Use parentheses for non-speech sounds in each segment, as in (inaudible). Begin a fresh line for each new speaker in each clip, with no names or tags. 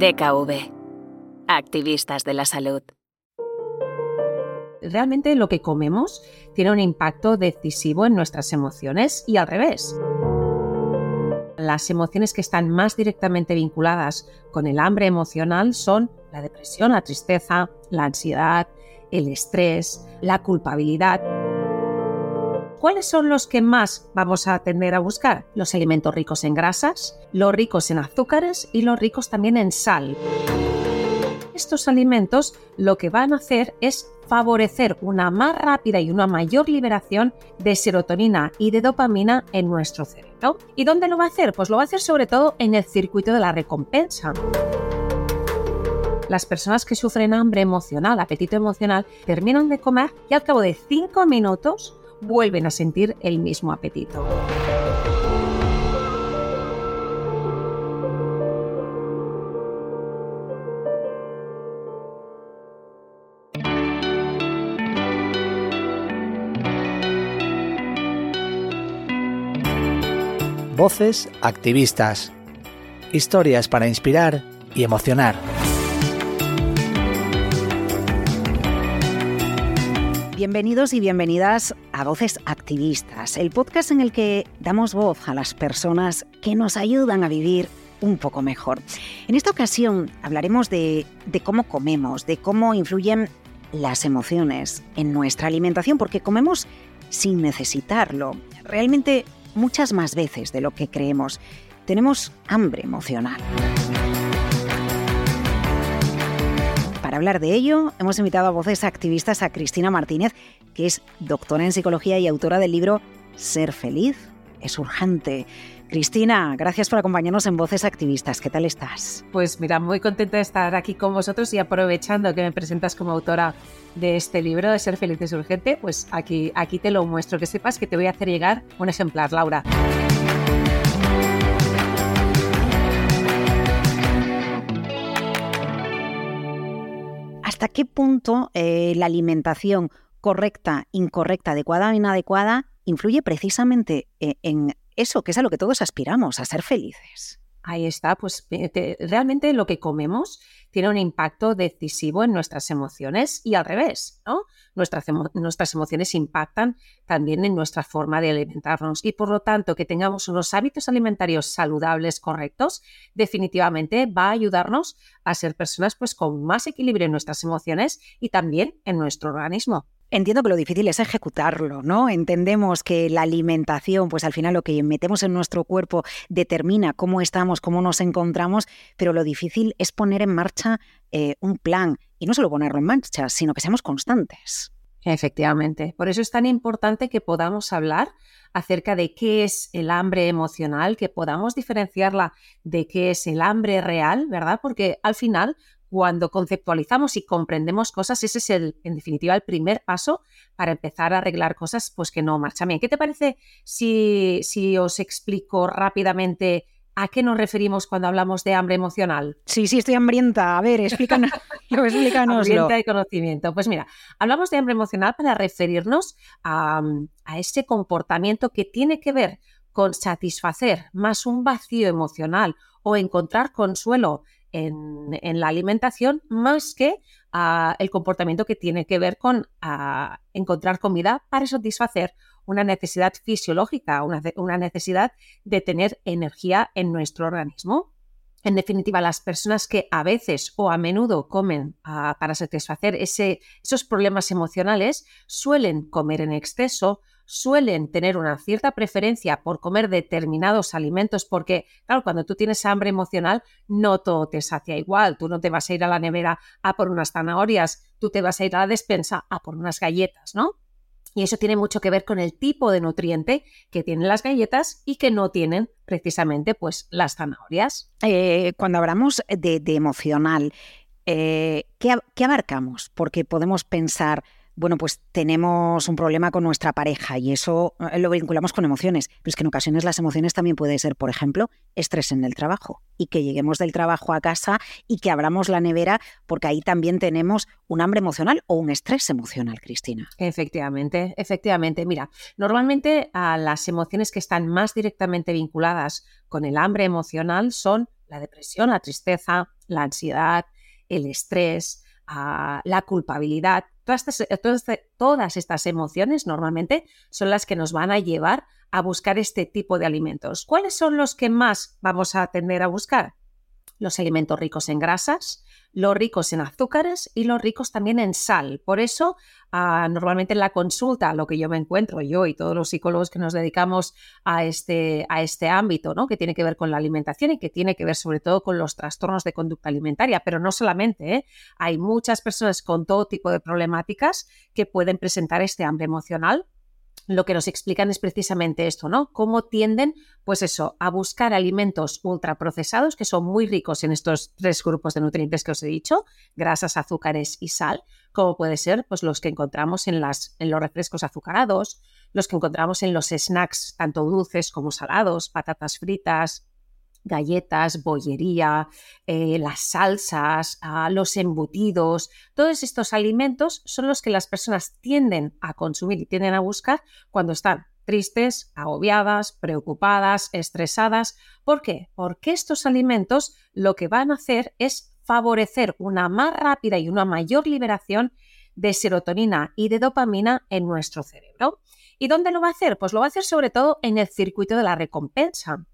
DKV. Activistas de la salud.
Realmente lo que comemos tiene un impacto decisivo en nuestras emociones y al revés. Las emociones que están más directamente vinculadas con el hambre emocional son la depresión, la tristeza, la ansiedad, el estrés, la culpabilidad. ¿Cuáles son los que más vamos a tender a buscar? Los alimentos ricos en grasas, los ricos en azúcares y los ricos también en sal. Estos alimentos lo que van a hacer es favorecer una más rápida y una mayor liberación de serotonina y de dopamina en nuestro cerebro. ¿Y dónde lo va a hacer? Pues lo va a hacer sobre todo en el circuito de la recompensa las personas que sufren hambre emocional, apetito emocional, terminan de comer y al cabo de 5 minutos vuelven a sentir el mismo apetito.
Voces activistas. Historias para inspirar y emocionar.
Bienvenidos y bienvenidas a Voces Activistas, el podcast en el que damos voz a las personas que nos ayudan a vivir un poco mejor. En esta ocasión hablaremos de, cómo comemos, de cómo influyen las emociones en nuestra alimentación, porque comemos sin necesitarlo, realmente muchas más veces de lo que creemos. Tenemos hambre emocional. Para hablar de ello, hemos invitado a voces activistas a Cristina Martínez, que es doctora en psicología y autora del libro Ser feliz es urgente. Cristina, gracias por acompañarnos en Voces Activistas. ¿Qué tal estás?
Pues mira, muy contenta de estar aquí con vosotros y aprovechando que me presentas como autora de este libro de Ser feliz es urgente, pues aquí, aquí te lo muestro, que sepas que te voy a hacer llegar un ejemplar, Laura.
¿Hasta qué punto eh, la alimentación correcta, incorrecta, adecuada o inadecuada influye precisamente eh, en eso, que es a lo que todos aspiramos, a ser felices?
Ahí está, pues realmente lo que comemos tiene un impacto decisivo en nuestras emociones y al revés, ¿no? Nuestras, nuestras emociones impactan también en nuestra forma de alimentarnos y por lo tanto que tengamos unos hábitos alimentarios saludables, correctos, definitivamente va a ayudarnos a ser personas pues con más equilibrio en nuestras emociones y también en nuestro organismo.
Entiendo que lo difícil es ejecutarlo, ¿no? Entendemos que la alimentación, pues al final lo que metemos en nuestro cuerpo determina cómo estamos, cómo nos encontramos, pero lo difícil es poner en marcha eh, un plan y no solo ponerlo en marcha, sino que seamos constantes.
Efectivamente. Por eso es tan importante que podamos hablar acerca de qué es el hambre emocional, que podamos diferenciarla de qué es el hambre real, ¿verdad? Porque al final cuando conceptualizamos y comprendemos cosas, ese es el, en definitiva, el primer paso para empezar a arreglar cosas pues que no marchan bien. ¿Qué te parece si, si os explico rápidamente a qué nos referimos cuando hablamos de hambre emocional?
Sí, sí, estoy hambrienta. A ver, (laughs) explícanos.
hambrienta de conocimiento. Pues mira, hablamos de hambre emocional para referirnos a, a ese comportamiento que tiene que ver con satisfacer más un vacío emocional o encontrar consuelo en, la alimentación más que ah, el comportamiento que tiene que ver con ah, encontrar comida para satisfacer una necesidad fisiológica, una, necesidad de tener energía en nuestro organismo. En definitiva, las personas que a veces o a menudo comen ah, para satisfacer esos problemas emocionales suelen comer en exceso, suelen tener una cierta preferencia por comer determinados alimentos porque, claro, cuando tú tienes hambre emocional, no todo te sacia igual. Tú no te vas a ir a la nevera a por unas zanahorias, tú te vas a ir a la despensa a por unas galletas, ¿no? Y eso tiene mucho que ver con el tipo de nutriente que tienen las galletas y que no tienen precisamente pues las zanahorias.
Eh, cuando hablamos de, emocional, eh, ¿qué abarcamos? Porque podemos pensar, bueno, pues tenemos un problema con nuestra pareja y eso eh, lo vinculamos con emociones. Pero es que en ocasiones las emociones también puede ser, por ejemplo, estrés en el trabajo y que lleguemos del trabajo a casa y que abramos la nevera porque ahí también tenemos un hambre emocional o un estrés emocional, Cristina.
Efectivamente, efectivamente. Mira, normalmente a las emociones que están más directamente vinculadas con el hambre emocional son la depresión, la tristeza, la ansiedad, el estrés, la culpabilidad. Todas estas, todas estas emociones normalmente son las que nos van a llevar a buscar este tipo de alimentos. ¿Cuáles son los que más vamos a tender a buscar? Los alimentos ricos en grasas, los ricos en azúcares y los ricos también en sal. Por eso, ah, normalmente en la consulta, lo que yo me encuentro, yo y todos los psicólogos que nos dedicamos a este, a este ámbito, ¿no? que tiene que ver con la alimentación y que tiene que ver sobre todo con los trastornos de conducta alimentaria, pero no solamente, ¿eh? hay muchas personas con todo tipo de problemáticas que pueden presentar este hambre emocional lo que nos explican es precisamente esto, ¿no? Cómo tienden, pues eso, a buscar alimentos ultraprocesados que son muy ricos en estos tres grupos de nutrientes que os he dicho, grasas, azúcares y sal, como puede ser pues los que encontramos en, las, en los refrescos azucarados, los que encontramos en los snacks tanto dulces como salados, patatas fritas, galletas, bollería, eh, las salsas, ah, los embutidos, todos estos alimentos son los que las personas tienden a consumir y tienden a buscar cuando están tristes, agobiadas, preocupadas, estresadas. ¿Por qué? Porque estos alimentos lo que van a hacer es favorecer una más rápida y una mayor liberación de serotonina y de dopamina en nuestro cerebro. ¿Y dónde lo va a hacer? Pues lo va a hacer sobre todo en el circuito de la recompensa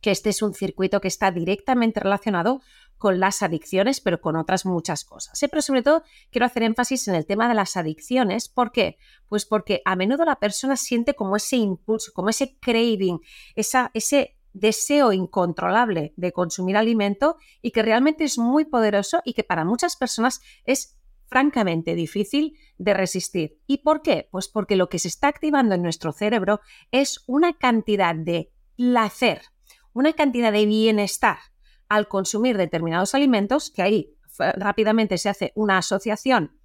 que este es un circuito que está directamente relacionado con las adicciones, pero con otras muchas cosas. ¿eh? Pero sobre todo quiero hacer énfasis en el tema de las adicciones. ¿Por qué? Pues porque a menudo la persona siente como ese impulso, como ese craving, esa, ese deseo incontrolable de consumir alimento y que realmente es muy poderoso y que para muchas personas es francamente difícil de resistir. ¿Y por qué? Pues porque lo que se está activando en nuestro cerebro es una cantidad de placer, una cantidad de bienestar al consumir determinados alimentos, que ahí rápidamente se hace una asociación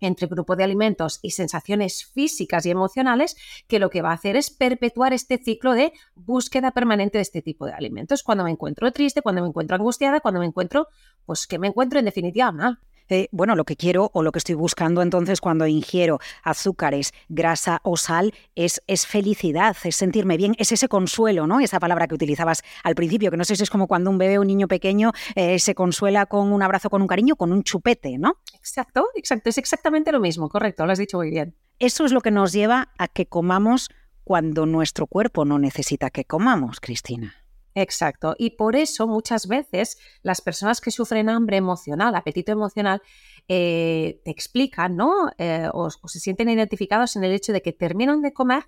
entre grupo de alimentos y sensaciones físicas y emocionales, que lo que va a hacer es perpetuar este ciclo de búsqueda permanente de este tipo de alimentos. Cuando me encuentro triste, cuando me encuentro angustiada, cuando me encuentro, pues que me encuentro en definitiva mal
bueno, lo que quiero o lo que estoy buscando entonces cuando ingiero azúcares, grasa o sal es, es felicidad, es sentirme bien, es ese consuelo, ¿no? Esa palabra que utilizabas al principio, que no sé si es como cuando un bebé o un niño pequeño eh, se consuela con un abrazo, con un cariño, con un chupete, ¿no?
Exacto, exacto, es exactamente lo mismo, correcto, lo has dicho muy bien.
Eso es lo que nos lleva a que comamos cuando nuestro cuerpo no necesita que comamos, Cristina.
Exacto. Y por eso muchas veces las personas que sufren hambre emocional, apetito emocional, eh, te explican, ¿no? Eh, o, se sienten identificados en el hecho de que terminan de comer,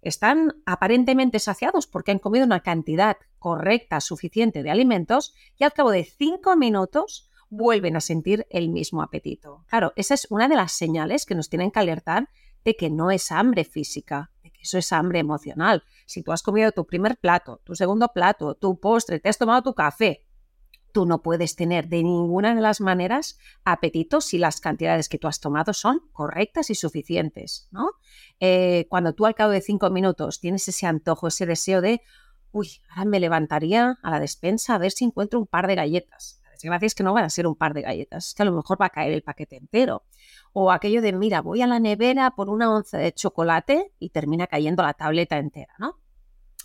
están aparentemente saciados porque han comido una cantidad correcta, suficiente de alimentos y al cabo de cinco minutos vuelven a sentir el mismo apetito. Claro, esa es una de las señales que nos tienen que alertar de que no es hambre física, eso es hambre emocional. Si tú has comido tu primer plato, tu segundo plato, tu postre, te has tomado tu café, tú no puedes tener de ninguna de las maneras apetito si las cantidades que tú has tomado son correctas y suficientes, ¿no? Eh, cuando tú al cabo de cinco minutos tienes ese antojo, ese deseo de, uy, ahora me levantaría a la despensa a ver si encuentro un par de galletas. La desgracia es que no van a ser un par de galletas, es que a lo mejor va a caer el paquete entero o aquello de, mira, voy a la nevera por una onza de chocolate y termina cayendo la tableta entera, ¿no?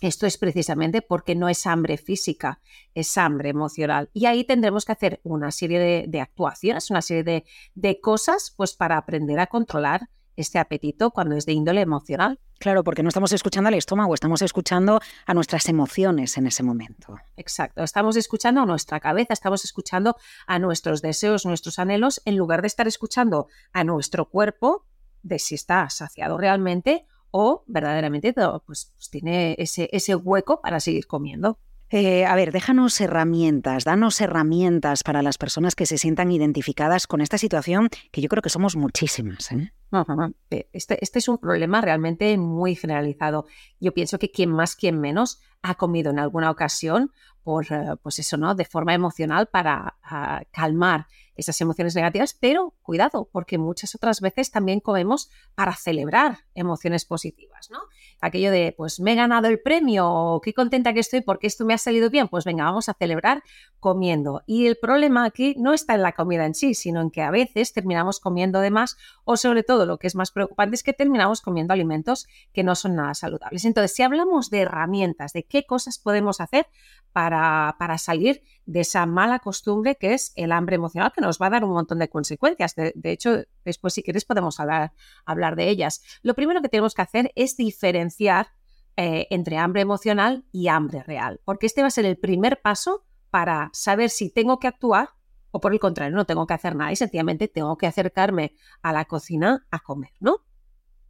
Esto es precisamente porque no es hambre física, es hambre emocional. Y ahí tendremos que hacer una serie de, actuaciones, una serie de, de cosas, pues para aprender a controlar este apetito cuando es de índole emocional.
Claro, porque no estamos escuchando al estómago, estamos escuchando a nuestras emociones en ese momento.
Exacto, estamos escuchando a nuestra cabeza, estamos escuchando a nuestros deseos, nuestros anhelos, en lugar de estar escuchando a nuestro cuerpo de si está saciado realmente o verdaderamente pues, pues, tiene ese, ese hueco para seguir comiendo.
Eh, a ver, déjanos herramientas, danos herramientas para las personas que se sientan identificadas con esta situación, que yo creo que somos muchísimas. ¿eh?
Este, este, es un problema realmente muy generalizado. Yo pienso que quien más, quien menos ha comido en alguna ocasión por, eh, pues eso, ¿no? De forma emocional para ah, calmar esas emociones negativas, pero cuidado, porque muchas otras veces también comemos para celebrar emociones positivas, ¿no? Aquello de, pues me he ganado el premio, qué contenta que estoy porque esto me ha salido bien, pues venga, vamos a celebrar comiendo. Y el problema aquí no está en la comida en sí, sino en que a veces terminamos comiendo de más o sobre todo lo que es más preocupante es que terminamos comiendo alimentos que no son nada saludables. Entonces, si hablamos de herramientas, de qué cosas podemos hacer para, para salir de esa mala costumbre que es el hambre emocional, que nos va a dar un montón de consecuencias. De, hecho, después, si quieres, podemos hablar, hablar de ellas. Lo primero que tenemos que hacer es diferenciar eh, entre hambre emocional y hambre real, porque este va a ser el primer paso para saber si tengo que actuar o por el contrario, no tengo que hacer nada y sencillamente tengo que acercarme a la cocina a comer, ¿no?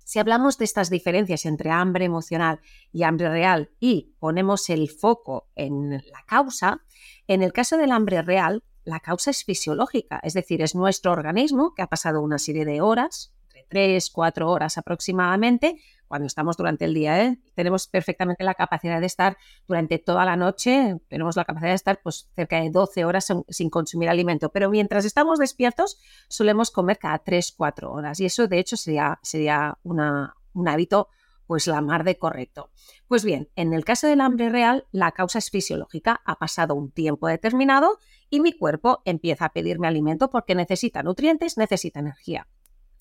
Si hablamos de estas diferencias entre hambre emocional y hambre real y ponemos el foco en la causa, en el caso del hambre real, la causa es fisiológica, es decir, es nuestro organismo que ha pasado una serie de horas, entre 3, 4 horas aproximadamente, cuando estamos durante el día, ¿eh? tenemos perfectamente la capacidad de estar durante toda la noche, tenemos la capacidad de estar pues, cerca de 12 horas sin, consumir alimento, pero mientras estamos despiertos solemos comer cada 3, 4 horas y eso de hecho sería, sería una, un hábito pues la mar de correcto. Pues bien, en el caso del hambre real, la causa es fisiológica. Ha pasado un tiempo determinado y mi cuerpo empieza a pedirme alimento porque necesita nutrientes, necesita energía.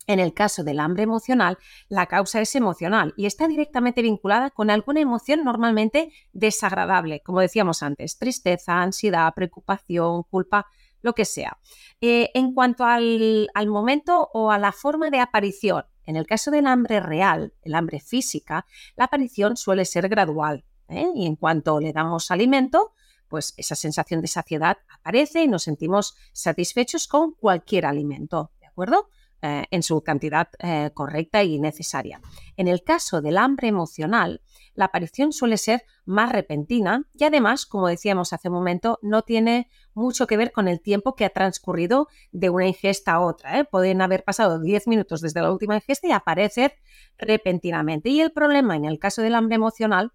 En el caso del hambre emocional, la causa es emocional y está directamente vinculada con alguna emoción normalmente desagradable, como decíamos antes, tristeza, ansiedad, preocupación, culpa, lo que sea. Eh, en cuanto al, momento o a la forma de aparición, en el caso del hambre real, el hambre física, la aparición suele ser gradual ¿eh? y en cuanto le damos alimento, pues esa sensación de saciedad aparece y nos sentimos satisfechos con cualquier alimento, ¿de acuerdo? Eh, en su cantidad eh, correcta y necesaria. En el caso del hambre emocional, la aparición suele ser más repentina y además, como decíamos hace un momento, no tiene mucho que ver con el tiempo que ha transcurrido de una ingesta a otra. ¿eh? Pueden haber pasado 10 minutos desde la última ingesta y aparecer repentinamente. Y el problema en el caso del hambre emocional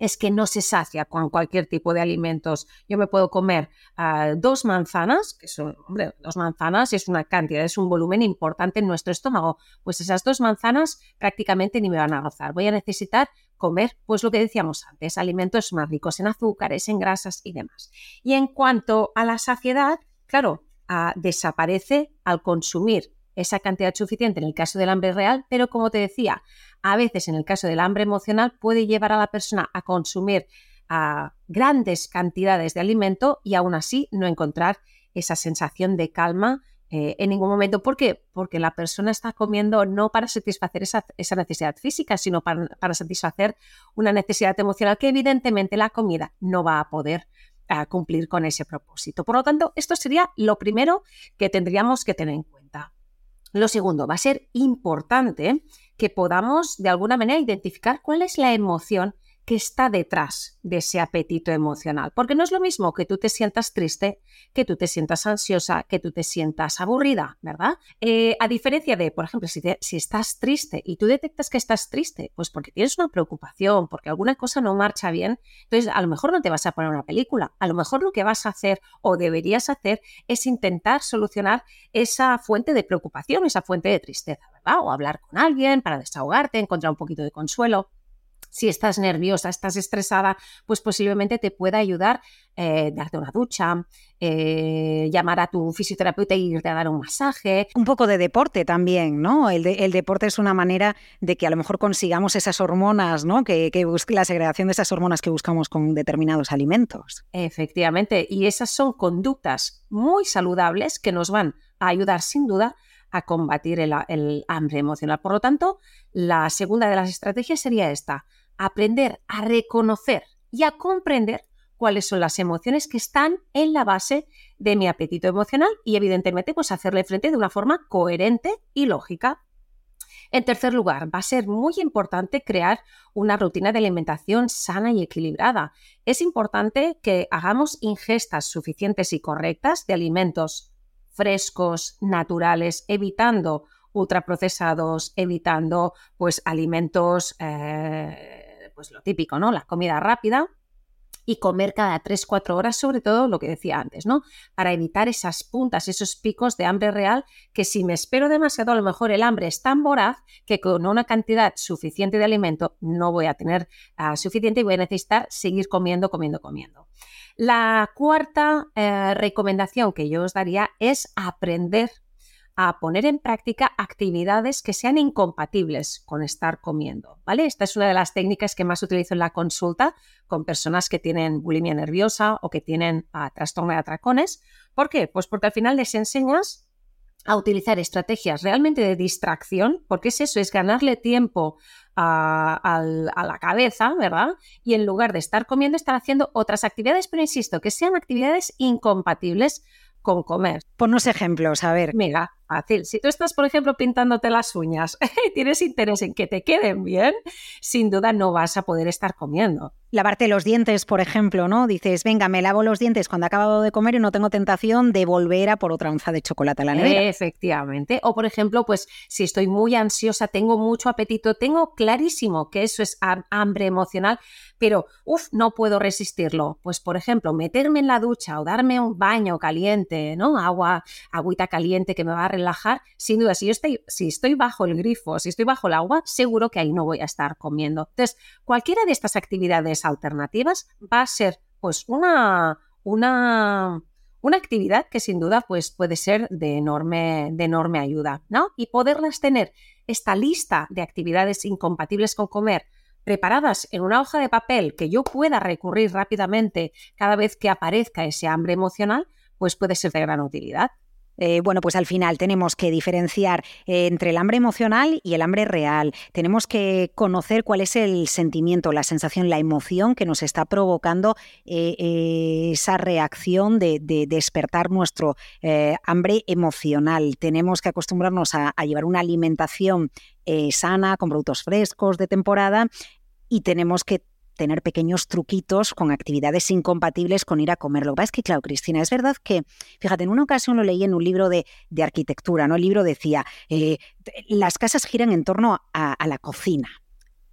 es que no se sacia con cualquier tipo de alimentos. Yo me puedo comer ah, dos manzanas, que son, hombre, dos manzanas es una cantidad, es un volumen importante en nuestro estómago. Pues esas dos manzanas prácticamente ni me van a rozar. Voy a necesitar comer, pues lo que decíamos antes, alimentos más ricos en azúcares, en grasas y demás. Y en cuanto a la saciedad, claro, ah, desaparece al consumir esa cantidad suficiente en el caso del hambre real, pero como te decía, a veces en el caso del hambre emocional puede llevar a la persona a consumir grandes cantidades de alimento y aún así no encontrar esa sensación de calma eh, en ningún momento. ¿Por qué? Porque la persona está comiendo no para satisfacer esa, necesidad física, sino para, para, satisfacer una necesidad emocional que evidentemente la comida no va a poder ah, cumplir con ese propósito. Por lo tanto, esto sería lo primero que tendríamos que tener en cuenta. Lo segundo, va a ser importante que podamos de alguna manera identificar cuál es la emoción que está detrás de ese apetito emocional. Porque no es lo mismo que tú te sientas triste, que tú te sientas ansiosa, que tú te sientas aburrida, ¿verdad? Eh, a diferencia de, por ejemplo, si, si, estás triste y tú detectas que estás triste, pues porque tienes una preocupación, porque alguna cosa no marcha bien, entonces a lo mejor no te vas a poner una película, a lo mejor lo que vas a hacer o deberías hacer es intentar solucionar esa fuente de preocupación, esa fuente de tristeza, ¿verdad? O hablar con alguien para desahogarte, encontrar un poquito de consuelo si estás nerviosa, estás estresada, pues posiblemente te pueda ayudar eh, darte una ducha, eh, llamar a tu fisioterapeuta y irte a dar un masaje.
Un poco de deporte también, ¿no? El, deporte es una manera de que a lo mejor consigamos esas hormonas, ¿no? Que, que la segregación de esas hormonas que buscamos con determinados alimentos.
Efectivamente, y esas son conductas muy saludables que nos van a ayudar sin duda a combatir el, hambre emocional. Por lo tanto, la segunda de las estrategias sería esta, aprender a reconocer y a comprender cuáles son las emociones que están en la base de mi apetito emocional y evidentemente pues hacerle frente de una forma coherente y lógica. En tercer lugar, va a ser muy importante crear una rutina de alimentación sana y equilibrada. Es importante que hagamos ingestas suficientes y correctas de alimentos frescos, naturales, evitando ultraprocesados, evitando pues alimentos eh, pues lo típico, ¿no? La comida rápida. y comer cada 3-4 horas, sobre todo lo que decía antes, ¿no? Para evitar esas puntas, esos picos de hambre real, que si me espero demasiado, a lo mejor el hambre es tan voraz que con una cantidad suficiente de alimento no voy a tener ah, suficiente y voy a necesitar seguir comiendo, comiendo, comiendo. La cuarta eh, recomendación que yo os daría es aprender a poner en práctica actividades que sean incompatibles con estar comiendo, ¿vale? Esta es una de las técnicas que más utilizo en la consulta con personas que tienen bulimia nerviosa o que tienen ah, trastorno de atracones. ¿Por qué? Pues porque al final les enseñas a utilizar estrategias realmente de distracción, porque es eso, es ganarle tiempo a, a, la cabeza, ¿verdad? Y en lugar de estar comiendo, estar haciendo otras actividades, pero insisto, que sean actividades incompatibles con comer.
Ponnos ejemplos, a ver.
Mira, fácil. Si tú estás, por ejemplo, pintándote las uñas (laughs) y tienes interés en que te queden bien, sin duda no vas a poder estar comiendo.
Lavarte los dientes, por ejemplo, ¿no? Dices, venga, me lavo los dientes cuando he acabado de comer y no tengo tentación de volver a por otra onza de chocolate a la nevera.
Efectivamente. O, por ejemplo, pues si estoy muy ansiosa, tengo mucho apetito, tengo clarísimo que eso es hambre emocional, pero, uff, no puedo resistirlo. Pues, por ejemplo, meterme en la ducha o darme un baño caliente, ¿no? Agua, agüita caliente que me va a relajar, sin duda, si yo estoy, si estoy bajo el grifo, si estoy bajo el agua, seguro que ahí no voy a estar comiendo. Entonces, cualquiera de estas actividades alternativas va a ser pues una, una, una actividad que sin duda pues, puede ser de enorme, de enorme ayuda, ¿no? Y poderlas tener esta lista de actividades incompatibles con comer preparadas en una hoja de papel que yo pueda recurrir rápidamente cada vez que aparezca ese hambre emocional, pues puede ser de gran utilidad.
Eh, bueno, pues al final tenemos que diferenciar eh, entre el hambre emocional y el hambre real. Tenemos que conocer cuál es el sentimiento, la sensación, la emoción que nos está provocando eh, esa reacción de, despertar nuestro hambre emocional. Tenemos que acostumbrarnos a llevar una alimentación sana, con productos frescos de temporada y tenemos que tener pequeños truquitos con actividades incompatibles con ir a comer. Lo que pasa es que, Cristina, es verdad que, fíjate, en una ocasión lo leí en un libro de, arquitectura, ¿no? El libro decía, eh, las casas giran en torno a, la cocina.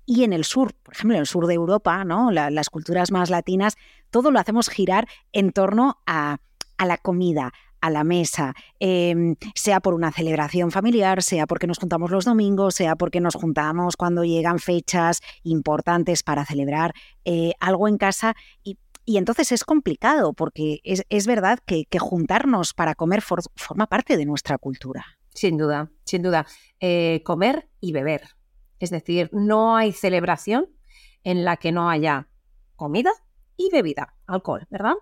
Y en el sur, por ejemplo, en el sur de Europa, ¿no? las culturas más latinas, todo lo hacemos girar en torno a, a la comida, a la mesa, em, sea por una celebración familiar, sea porque nos juntamos los domingos, sea porque nos juntamos cuando llegan fechas importantes para celebrar eh, algo en casa. Y, entonces es complicado porque es, verdad que, juntarnos para comer forma parte de nuestra cultura.
Sin duda, sin duda. Eh, comer y beber. Es decir, no hay celebración en la que no haya comida y bebida, alcohol, ¿verdad?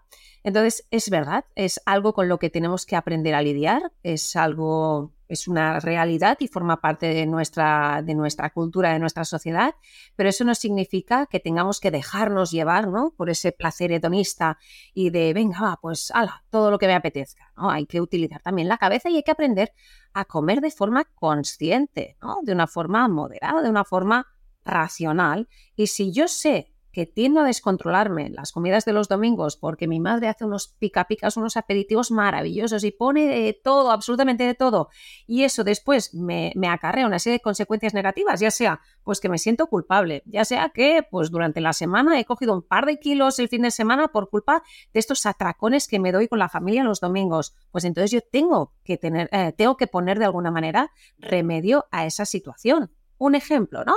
Entonces, es verdad, es algo con lo que tenemos que aprender a lidiar, es algo, es una realidad y forma parte de nuestra, de nuestra cultura, de nuestra sociedad, pero eso no significa que tengamos que dejarnos llevar, ¿no? Por ese placer hedonista y de, venga, pues, ala, todo lo que me apetezca, ¿no? Hay que utilizar también la cabeza y hay que aprender a comer de forma consciente, ¿no? De una forma moderada, de una forma racional. Y si yo sé que tiendo a descontrolarme las comidas de los domingos porque mi madre hace unos pica picas, unos aperitivos maravillosos y pone de todo, absolutamente de todo, y eso después me, acarrea una serie de consecuencias negativas, ya sea pues que me siento culpable, ya sea que pues durante la semana he cogido un par de kilos el fin de semana por culpa de estos atracones que me doy con la familia los domingos, pues entonces yo tengo que tener, eh, tengo que poner de alguna manera remedio a esa situación. Un ejemplo, ¿no?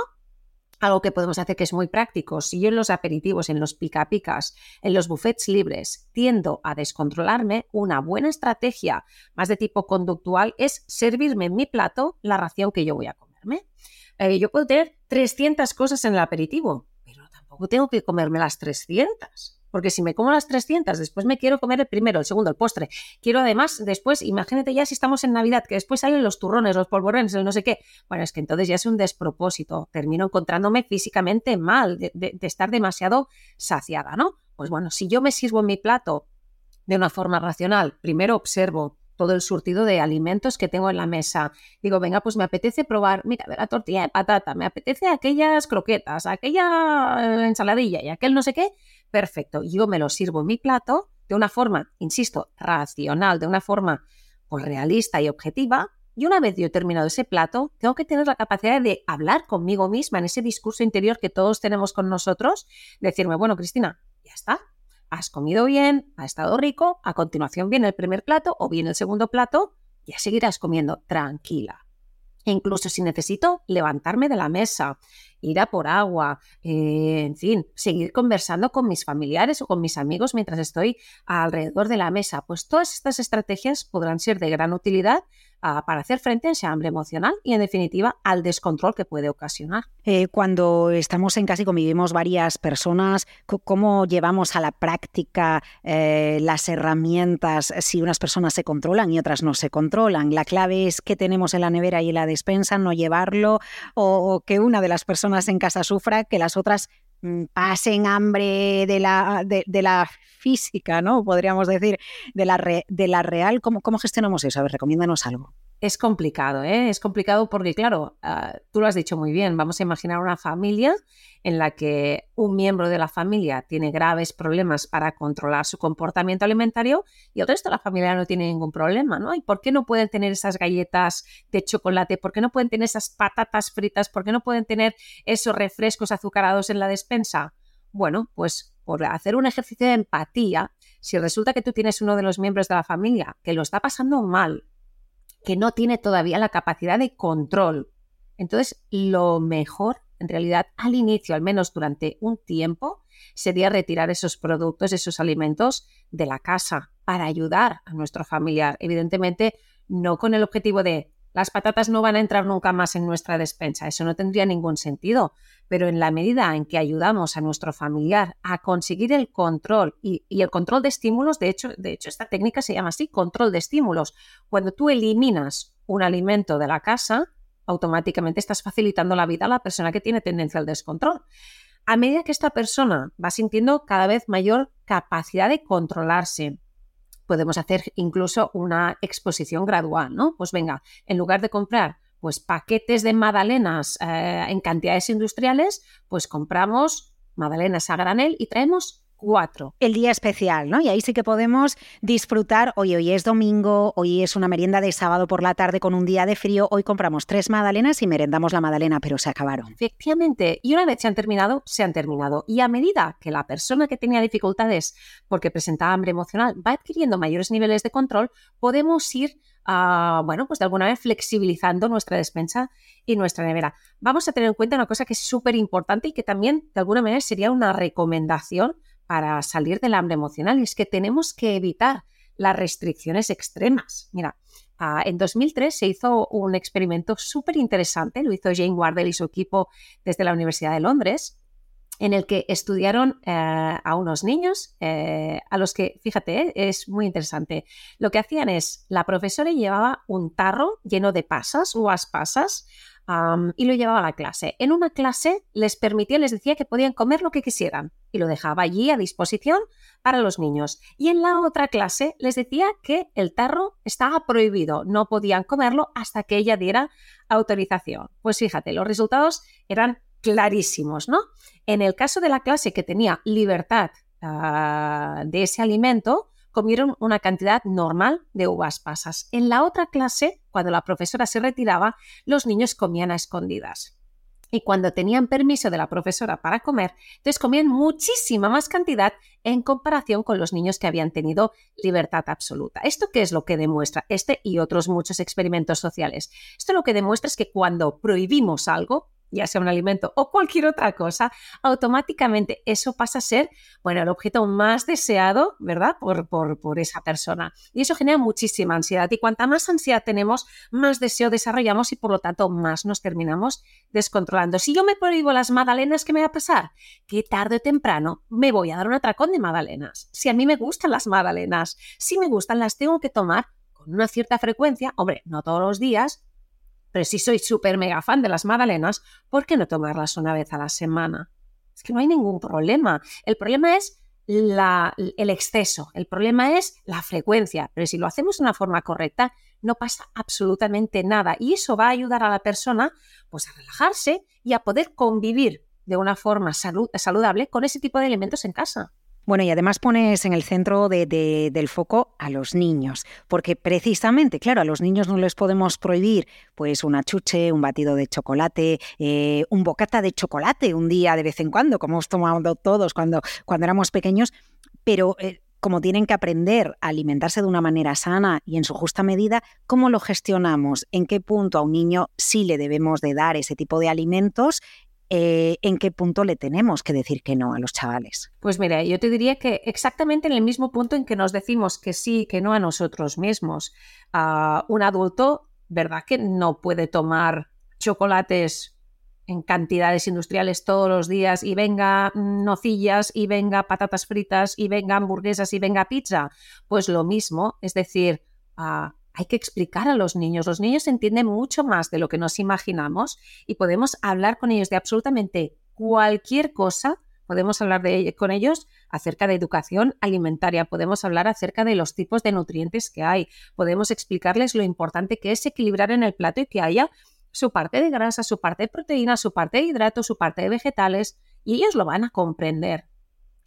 Algo que podemos hacer que es muy práctico. Si yo en los aperitivos, en los pica picas, en los buffets libres tiendo a descontrolarme, una buena estrategia más de tipo conductual es servirme en mi plato la ración que yo voy a comerme. Eh, yo puedo tener 300 cosas en el aperitivo, pero tampoco tengo que comerme las 300. Porque si me como las 300, después me quiero comer el primero, el segundo, el postre. Quiero además, después, imagínate ya si estamos en Navidad, que después salen los turrones, los polvorones, el no sé qué. Bueno, es que entonces ya es un despropósito. Termino encontrándome físicamente mal, de, de estar demasiado saciada, ¿no? Pues bueno, si yo me sirvo en mi plato de una forma racional, primero observo todo el surtido de alimentos que tengo en la mesa. Digo, venga, pues me apetece probar, mira, la tortilla de patata, me apetece aquellas croquetas, aquella ensaladilla y aquel no sé qué. Perfecto, yo me lo sirvo en mi plato de una forma, insisto, racional, de una forma pues, realista y objetiva. Y una vez yo he terminado ese plato, tengo que tener la capacidad de hablar conmigo misma en ese discurso interior que todos tenemos con nosotros, decirme, bueno, Cristina, ya está, has comido bien, ha estado rico, a continuación viene el primer plato o viene el segundo plato, ya seguirás comiendo tranquila. E incluso si necesito levantarme de la mesa, ir a por agua, eh, en fin, seguir conversando con mis familiares o con mis amigos mientras estoy alrededor de la mesa, pues todas estas estrategias podrán ser de gran utilidad para hacer frente a ese hambre emocional y, en definitiva, al descontrol que puede ocasionar.
Eh, cuando estamos en casa y convivimos varias personas, ¿cómo llevamos a la práctica eh, las herramientas si unas personas se controlan y otras no se controlan? La clave es que tenemos en la nevera y en la despensa, no llevarlo, o que una de las personas en casa sufra, que las otras pasen hambre de la, de, la física, ¿no? Podríamos decir, de la, de la real. ¿Cómo, ¿Cómo gestionamos eso? A ver, recomiéndanos algo.
Es complicado, ¿eh? Es complicado porque, claro, ah, tú lo has dicho muy bien, vamos a imaginar una familia en la que un miembro de la familia tiene graves problemas para controlar su comportamiento alimentario y el resto de la familia no tiene ningún problema, ¿no? ¿Y por qué no pueden tener esas galletas de chocolate? ¿Por qué no pueden tener esas patatas fritas? ¿Por qué no pueden tener esos refrescos azucarados en la despensa? Bueno, pues por hacer un ejercicio de empatía, si resulta que tú tienes uno de los miembros de la familia que lo está pasando mal, que no tiene todavía la capacidad de control. Entonces, lo mejor, en realidad, al inicio, al menos durante un tiempo, sería retirar esos productos, esos alimentos de la casa para ayudar a nuestro familiar. Evidentemente, no con el objetivo de las patatas no van a entrar nunca más en nuestra despensa, eso no tendría ningún sentido, pero en la medida en que ayudamos a nuestro familiar a conseguir el control y, el control de estímulos, de hecho, de hecho esta técnica se llama así, control de estímulos, cuando tú eliminas un alimento de la casa, automáticamente estás facilitando la vida a la persona que tiene tendencia al descontrol. A medida que esta persona va sintiendo cada vez mayor capacidad de controlarse, podemos hacer incluso una exposición gradual, ¿no? Pues venga, en lugar de comprar pues paquetes de magdalenas eh, en cantidades industriales, pues compramos magdalenas a granel y traemos cuatro.
El día especial, ¿no? Y ahí sí que podemos disfrutar, hoy hoy es domingo, hoy es una merienda de sábado por la tarde con un día de frío, hoy compramos tres magdalenas y merendamos la magdalena, pero se acabaron.
Efectivamente, y una vez se han terminado, se han terminado. Y a medida que la persona que tenía dificultades porque presentaba hambre emocional va adquiriendo mayores niveles de control, podemos ir a, bueno, pues de alguna vez flexibilizando nuestra despensa y nuestra nevera. Vamos a tener en cuenta una cosa que es súper importante y que también de alguna manera sería una recomendación para salir del hambre emocional y es que tenemos que evitar las restricciones extremas. Mira, ah, en 2003 se hizo un experimento súper interesante, lo hizo Jane Wardell y su equipo desde la Universidad de Londres, en el que estudiaron eh, a unos niños eh, a los que, fíjate, eh, es muy interesante. Lo que hacían es, la profesora llevaba un tarro lleno de pasas, uvas pasas, y lo llevaba a la clase. En una clase les permitía, les decía que podían comer lo que quisieran y lo dejaba allí a disposición para los niños. Y en la otra clase les decía que el tarro estaba prohibido, no podían comerlo hasta que ella diera autorización. Pues fíjate, los resultados eran clarísimos, ¿no? En el caso de la clase que tenía libertad ah, de ese alimento, comieron una cantidad normal de uvas pasas. En la otra clase, cuando la profesora se retiraba, los niños comían a escondidas. Y cuando tenían permiso de la profesora para comer, entonces comían muchísima más cantidad en comparación con los niños que habían tenido libertad absoluta. ¿Esto qué es lo que demuestra? Este y otros muchos experimentos sociales. Esto lo que demuestra es que cuando prohibimos algo, ya sea un alimento o cualquier otra cosa, automáticamente eso pasa a ser, bueno, el objeto más deseado, ¿verdad? Por, por, por, esa persona. Y eso genera muchísima ansiedad. Y cuanta más ansiedad tenemos, más deseo desarrollamos y por lo tanto más nos terminamos descontrolando. Si yo me prohíbo las magdalenas, ¿qué me va a pasar? Que tarde o temprano me voy a dar un atracón de magdalenas. Si a mí me gustan las magdalenas, si me gustan, las tengo que tomar con una cierta frecuencia, hombre, no todos los días, pero si soy súper mega fan de las magdalenas, ¿por qué no tomarlas una vez a la semana? Es que no hay ningún problema. El problema es el exceso, el problema es la frecuencia, pero si lo hacemos de una forma correcta, no pasa absolutamente nada y eso va a ayudar a la persona pues, a relajarse y a poder convivir de una forma saludable con ese tipo de elementos en casa.
Bueno, y además pones en el centro del foco a los niños, porque precisamente, claro, a los niños no les podemos prohibir pues una chuche, un batido de chocolate, eh, un bocata de chocolate un día de vez en cuando, como hemos tomado todos cuando, cuando éramos pequeños, pero eh, como tienen que aprender a alimentarse de una manera sana y en su justa medida, ¿cómo lo gestionamos? ¿En qué punto a un niño sí le debemos de dar ese tipo de alimentos? Eh, ¿En qué punto le tenemos que decir que no a los chavales?
Pues mira, yo te diría que exactamente en el mismo punto en que nos decimos que sí, que no a nosotros mismos. a un adulto, ¿verdad? Que no puede tomar chocolates en cantidades industriales todos los días y venga nocillas y venga patatas fritas y venga hamburguesas y venga pizza. Pues lo mismo, es decir, ah, hay que explicar a los niños. Los niños entienden mucho más de lo que nos imaginamos y podemos hablar con ellos de absolutamente cualquier cosa. Podemos hablar de, con ellos acerca de educación alimentaria, podemos hablar acerca de los tipos de nutrientes que hay, podemos explicarles lo importante que es equilibrar en el plato y que haya su parte de grasa, su parte de proteína, su parte de hidratos, su parte de vegetales, y ellos lo van a comprender.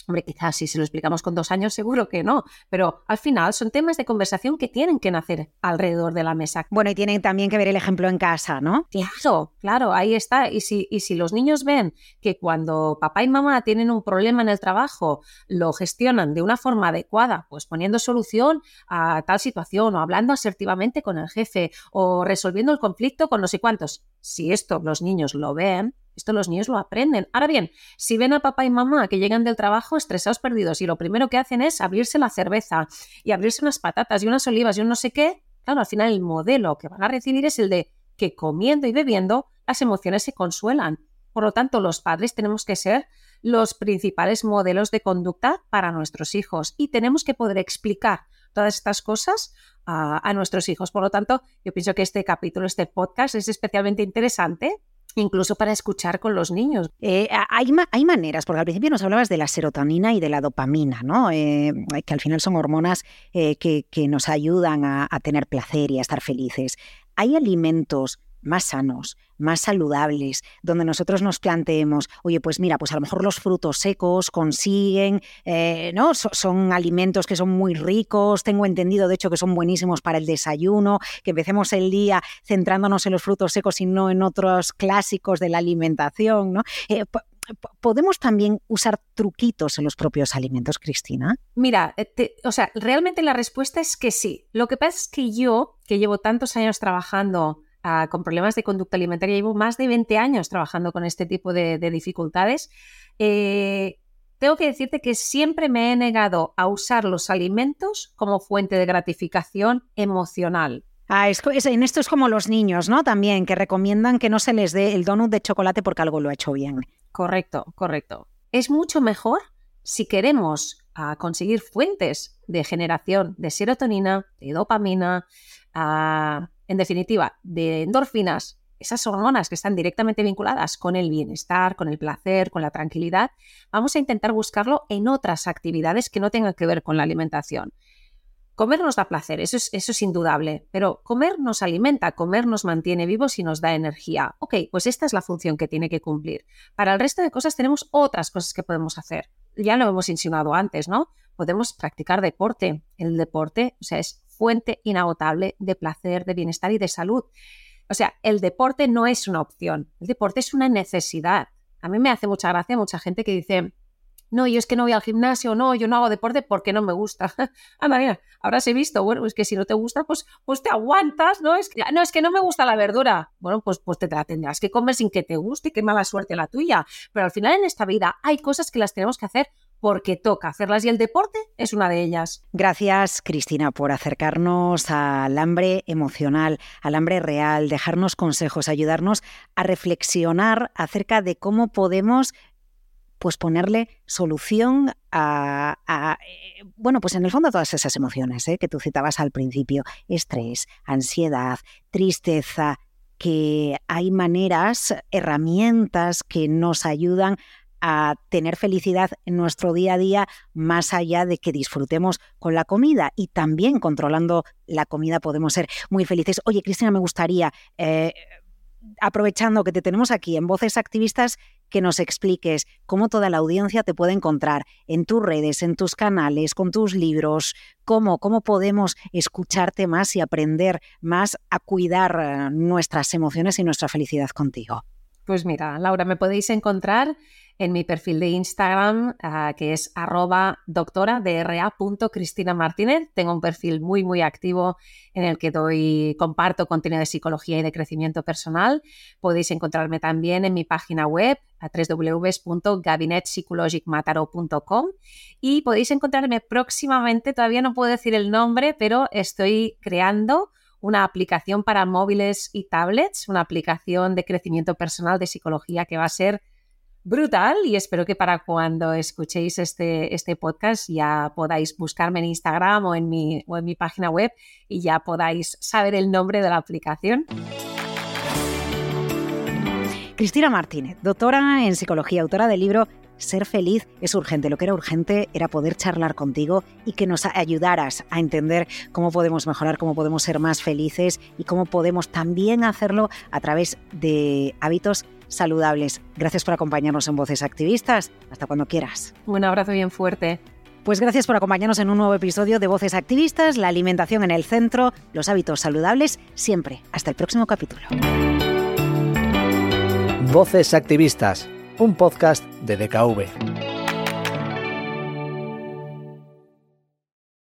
Hombre, quizás si se lo explicamos con dos años, seguro que no, pero al final son temas de conversación que tienen que nacer alrededor de la mesa.
Bueno, y tienen también que ver el ejemplo en casa, ¿no?
Claro, claro, ahí está. Y si, y si los niños ven que cuando papá y mamá tienen un problema en el trabajo, lo gestionan de una forma adecuada, pues poniendo solución a tal situación o hablando asertivamente con el jefe o resolviendo el conflicto con no sé cuántos, si esto los niños lo ven, esto los niños lo aprenden. Ahora bien, si ven a papá y mamá que llegan del trabajo estresados, perdidos, y lo primero que hacen es abrirse la cerveza y abrirse unas patatas y unas olivas y un no sé qué, claro, al final el modelo que van a recibir es el de que comiendo y bebiendo las emociones se consuelan. Por lo tanto, los padres tenemos que ser los principales modelos de conducta para nuestros hijos y tenemos que poder explicar todas estas cosas a, a nuestros hijos. Por lo tanto, yo pienso que este capítulo, este podcast es especialmente interesante incluso para escuchar con los niños.
Eh, hay, hay, maneras, porque al principio nos hablabas de la serotonina y de la dopamina, ¿no? Eh, que al final son hormonas eh, que, que, nos ayudan a, a tener placer y a estar felices. Hay alimentos más sanos, más saludables, donde nosotros nos planteemos, oye, pues mira, pues a lo mejor los frutos secos consiguen, eh, ¿no? son alimentos que son muy ricos, tengo entendido de hecho que son buenísimos para el desayuno, que empecemos el día centrándonos en los frutos secos y no en otros clásicos de la alimentación, ¿no? Eh, ¿Podemos también usar truquitos en los propios alimentos, Cristina?
Mira, eh, o sea, realmente la respuesta es que sí. Lo que pasa es que yo, que llevo tantos años trabajando con problemas de conducta alimentaria. Llevo más de 20 años trabajando con este tipo de, dificultades. Eh, tengo que decirte que siempre me he negado a usar los alimentos como fuente de gratificación emocional.
Ah, en esto es como los niños, ¿no? También, que recomiendan que no se les dé el donut de chocolate porque algo lo ha hecho bien.
Correcto, correcto. Es mucho mejor si queremos ah, conseguir fuentes de generación de serotonina, de dopamina, uh, en definitiva, de endorfinas, esas hormonas que están directamente vinculadas con el bienestar, con el placer, con la tranquilidad, vamos a intentar buscarlo en otras actividades que no tengan que ver con la alimentación. Comer nos da placer, eso es, indudable, pero comer nos alimenta, comer nos mantiene vivos y nos da energía. Ok, pues esta es la función que tiene que cumplir. Para el resto de cosas tenemos otras cosas que podemos hacer. Ya lo hemos insinuado antes, ¿no? Podemos practicar deporte. El deporte, o sea, es fuente inagotable de placer, de bienestar y de salud. O sea, el deporte no es una opción, el deporte es una necesidad. A mí me hace mucha gracia mucha gente que dice, no, yo es que no voy al gimnasio, no, yo no hago deporte porque no me gusta. (laughs) Anda, mira, ahora he visto, bueno, es que si no te gusta, pues, pues te aguantas, ¿no? Es que, no, es que no me gusta la verdura. Bueno, pues, pues te la tendrás que comer sin que te guste, qué mala suerte la tuya. Pero al final en esta vida hay cosas que las tenemos que hacer porque toca hacerlas y el deporte es una de ellas.
Gracias, Cristina, por acercarnos al hambre emocional, al hambre real, dejarnos consejos, ayudarnos a reflexionar acerca de cómo podemos pues ponerle solución a, eh, bueno, pues en el fondo a todas esas emociones ¿eh? que tú citabas al principio, estrés, ansiedad, tristeza, que hay maneras, herramientas que nos ayudan a tener felicidad en nuestro día a día más allá de que disfrutemos con la comida y también controlando la comida podemos ser muy felices. Oye, Cristina, me gustaría, eh, aprovechando que te tenemos aquí en Voces Activistas, que nos expliques cómo toda la audiencia te puede encontrar en tus redes, en tus canales, con tus libros, cómo, cómo podemos escucharte más y aprender más a cuidar eh, nuestras emociones y nuestra felicidad contigo.
Pues mira, Laura, me podéis encontrar en mi perfil de Instagram, ah, que es arroba doctora Martínez. Tengo un perfil muy, muy activo en el que doy, comparto contenido de psicología y de crecimiento personal. Podéis encontrarme también en mi página web a www.gabinetpsychologicmataro.com y podéis encontrarme próximamente, todavía no puedo decir el nombre, pero estoy creando una aplicación para móviles y tablets, una aplicación de crecimiento personal de psicología que va a ser brutal y espero que para cuando escuchéis este, este podcast ya podáis buscarme en Instagram o en, mi, o en mi página web y ya podáis saber el nombre de la aplicación.
Cristina Martínez, doctora en psicología, autora del libro ser feliz es urgente. Lo que era urgente era poder charlar contigo y que nos ayudaras a entender cómo podemos mejorar, cómo podemos ser más felices y cómo podemos también hacerlo a través de hábitos saludables. Gracias por acompañarnos en Voces Activistas. Hasta cuando quieras.
Un abrazo bien fuerte.
Pues gracias por acompañarnos en un nuevo episodio de Voces Activistas, la alimentación en el centro, los hábitos saludables, siempre. Hasta el próximo capítulo.
Voces Activistas un podcast de DKV.